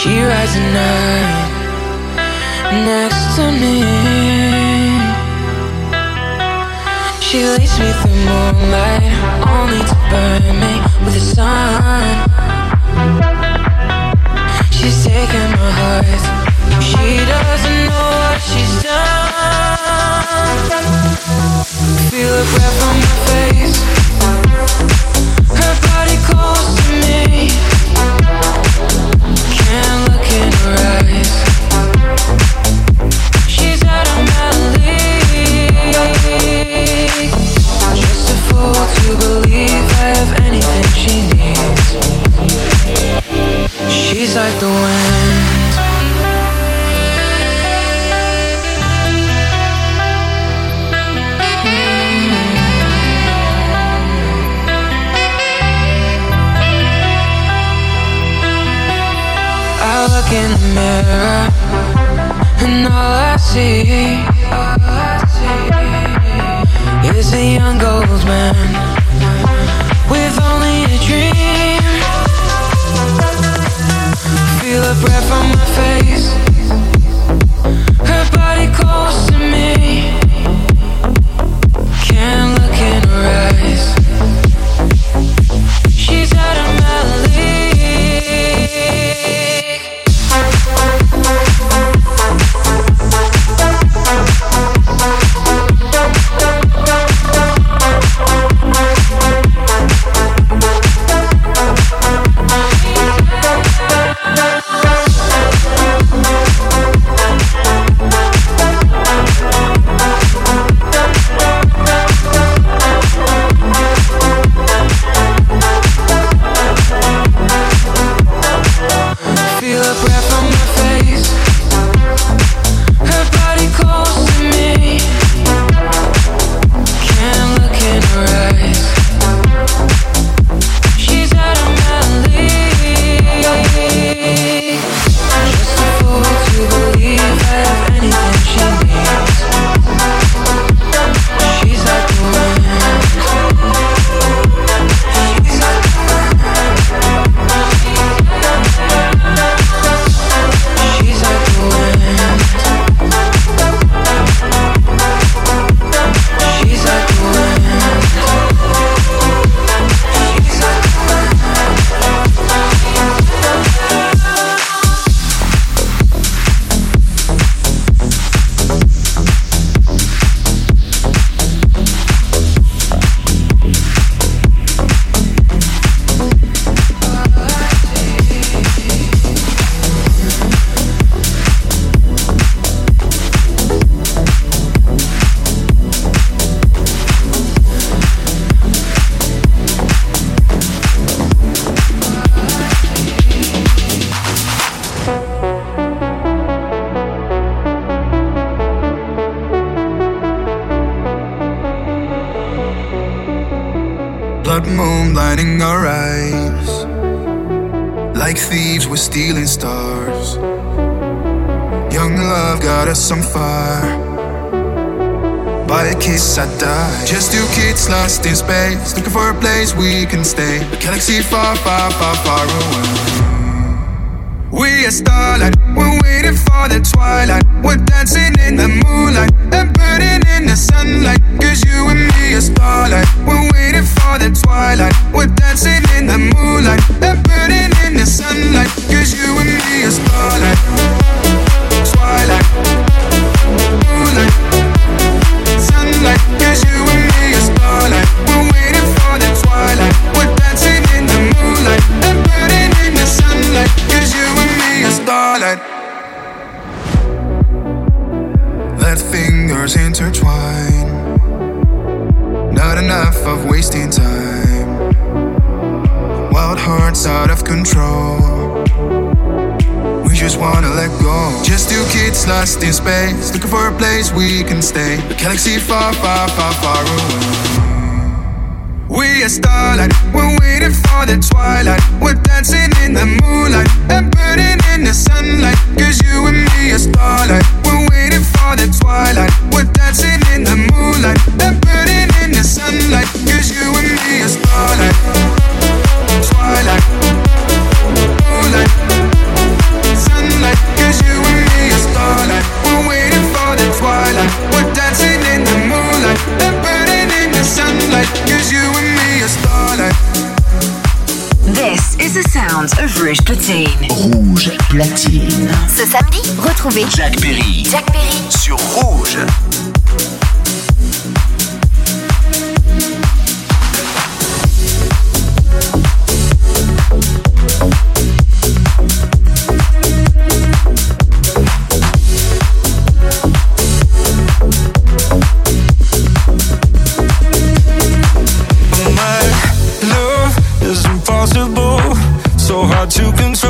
She rides the night next to me. She leads me through moonlight, only to burn me with the sun. She's taking my heart. She doesn't know what she's done. Feel a breath on my face. Her body calls to me. She's out of my league. Just a fool to believe I have anything she needs. She's like the wind. I look in the mirror and all I see is a young gold man with only a dream. Feel a breath on my face. Stealing stars. Young love got us on fire. By a kiss, I die. Just two kids lost in space, looking for a place we can stay. A galaxy far, far, far, far away. We are starlight, we're waiting for the twilight. We're dancing in the moonlight and burning in the sunlight. Cause you and me are starlight. We're waiting for the twilight. We're dancing in the moonlight and burning in the sunlight. Cause you and me are starlight. Twilight. Fingers intertwine. Not enough of wasting time. Wild hearts out of control. We just wanna let go. Just two kids lost in space, looking for a place we can stay. A galaxy far, far, far, far away. We are starlight, we're waiting for the twilight. We're dancing in the moonlight and burning in the sunlight. Cause you and me are starlight. Waiting for the twilight. We're dancing in the moonlight and burning in the sunlight. Cause you and me are starlight. Twilight. Is the sound of Rouge Platine. Rouge platine. Ce samedi, retrouvez Jack Perry Jack Perry sur Rouge. To control.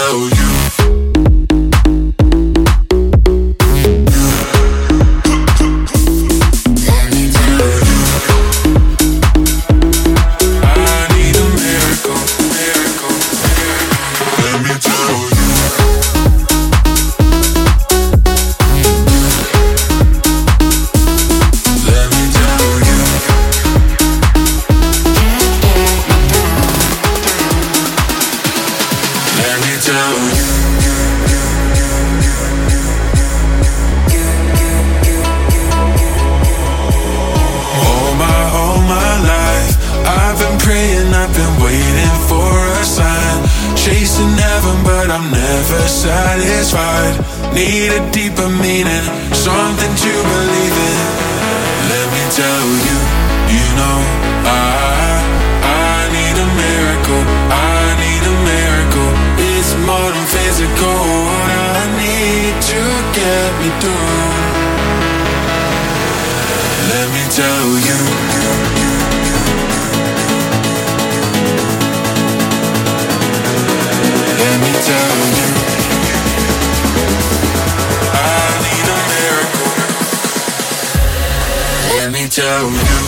Oh. down.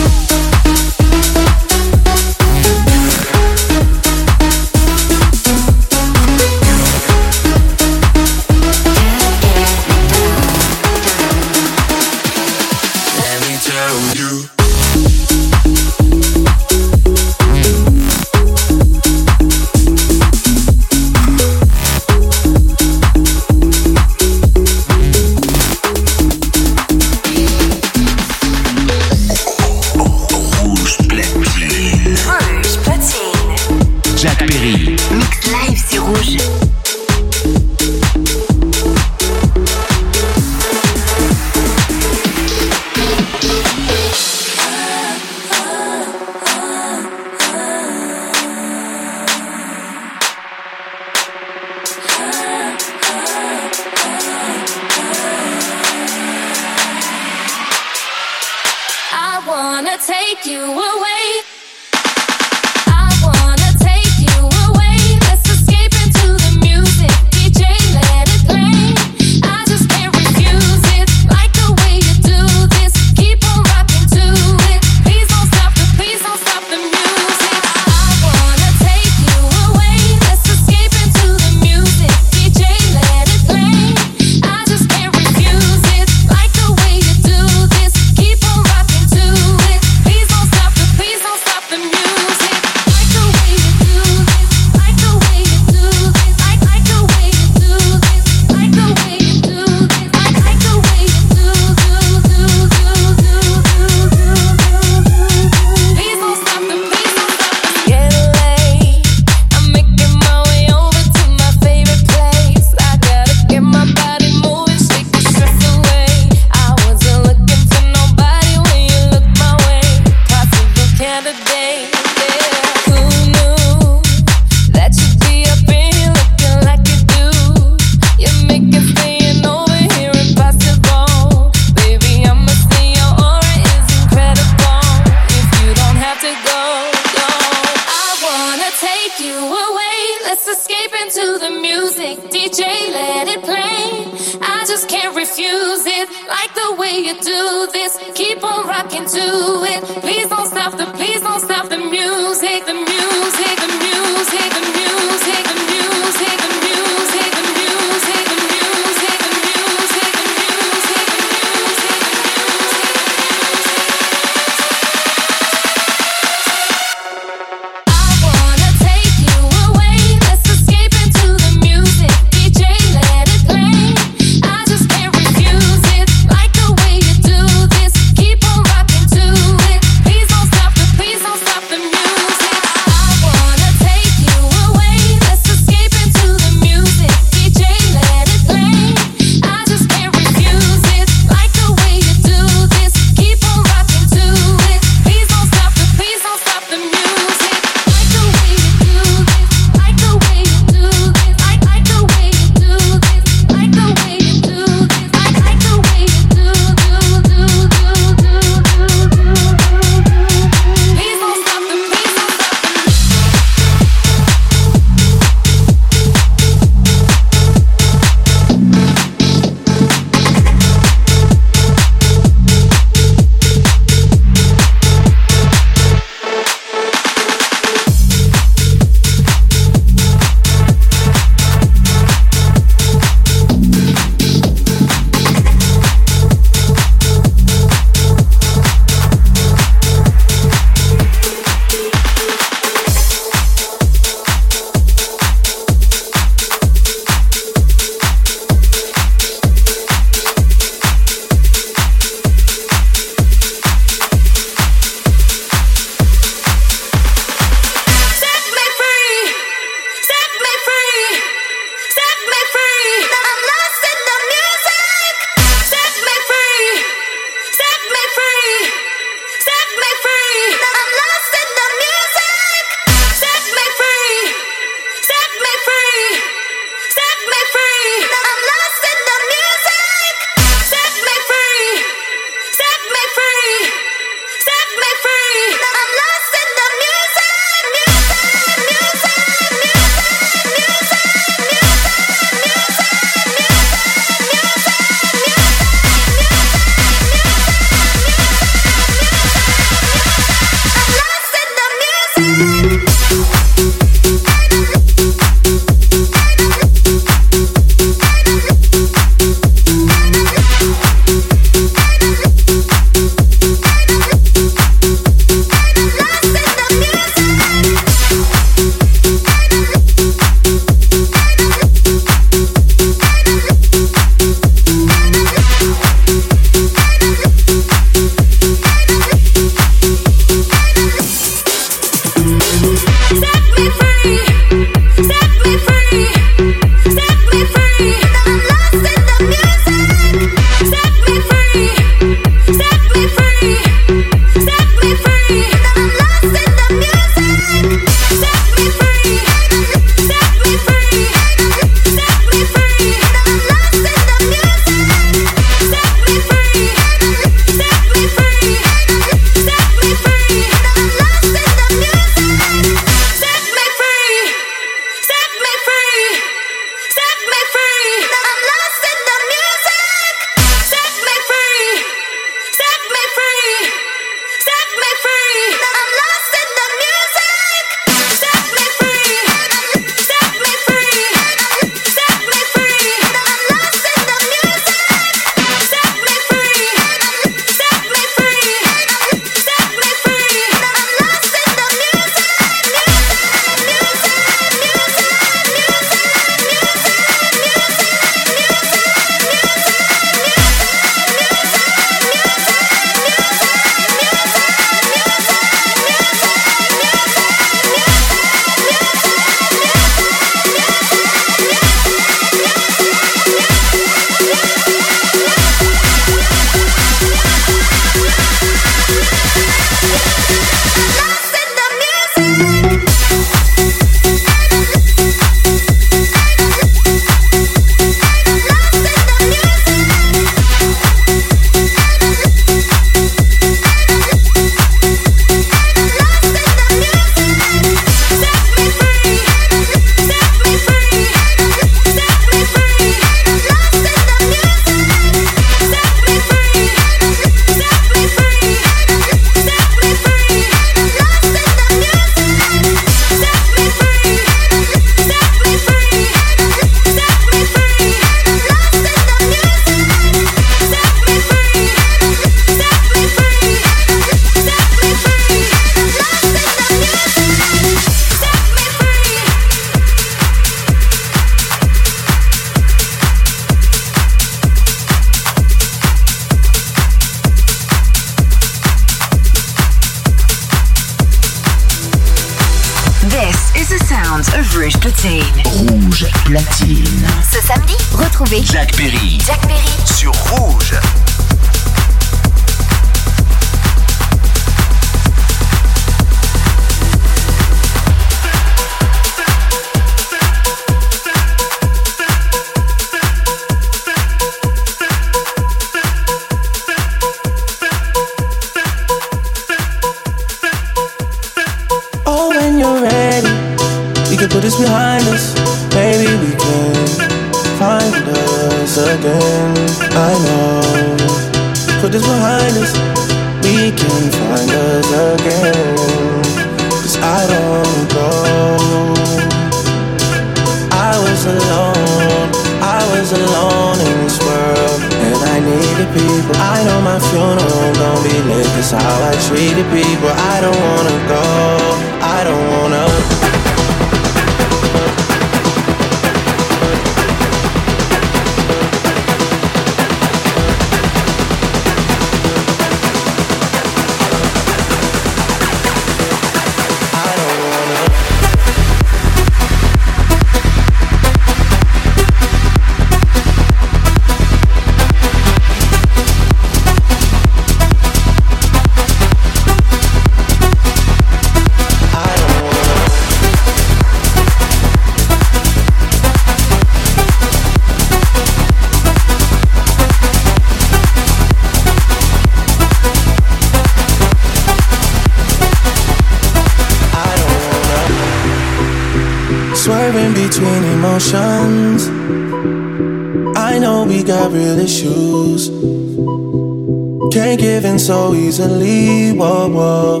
So easily. Whoa, whoa.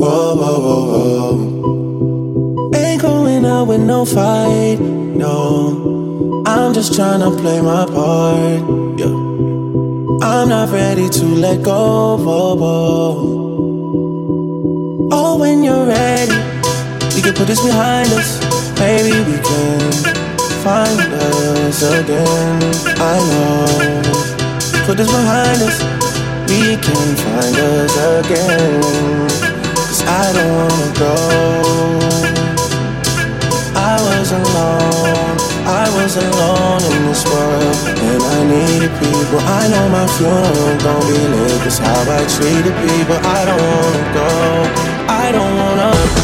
Whoa, whoa, whoa, whoa. Ain't going out with no fight, no. I'm just trying to play my part, yeah. I'm not ready to let go, whoa, whoa. Oh, when you're ready, we can put this behind us. Maybe we can find us again. I know. Put this behind us, we can find us again. Cause I don't wanna go. I was alone, I was alone in this world, and I needed people. I know my funeral gon' be lit, cause how I treated people. I don't wanna go, I don't wanna.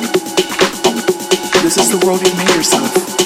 This the world you've made yourself.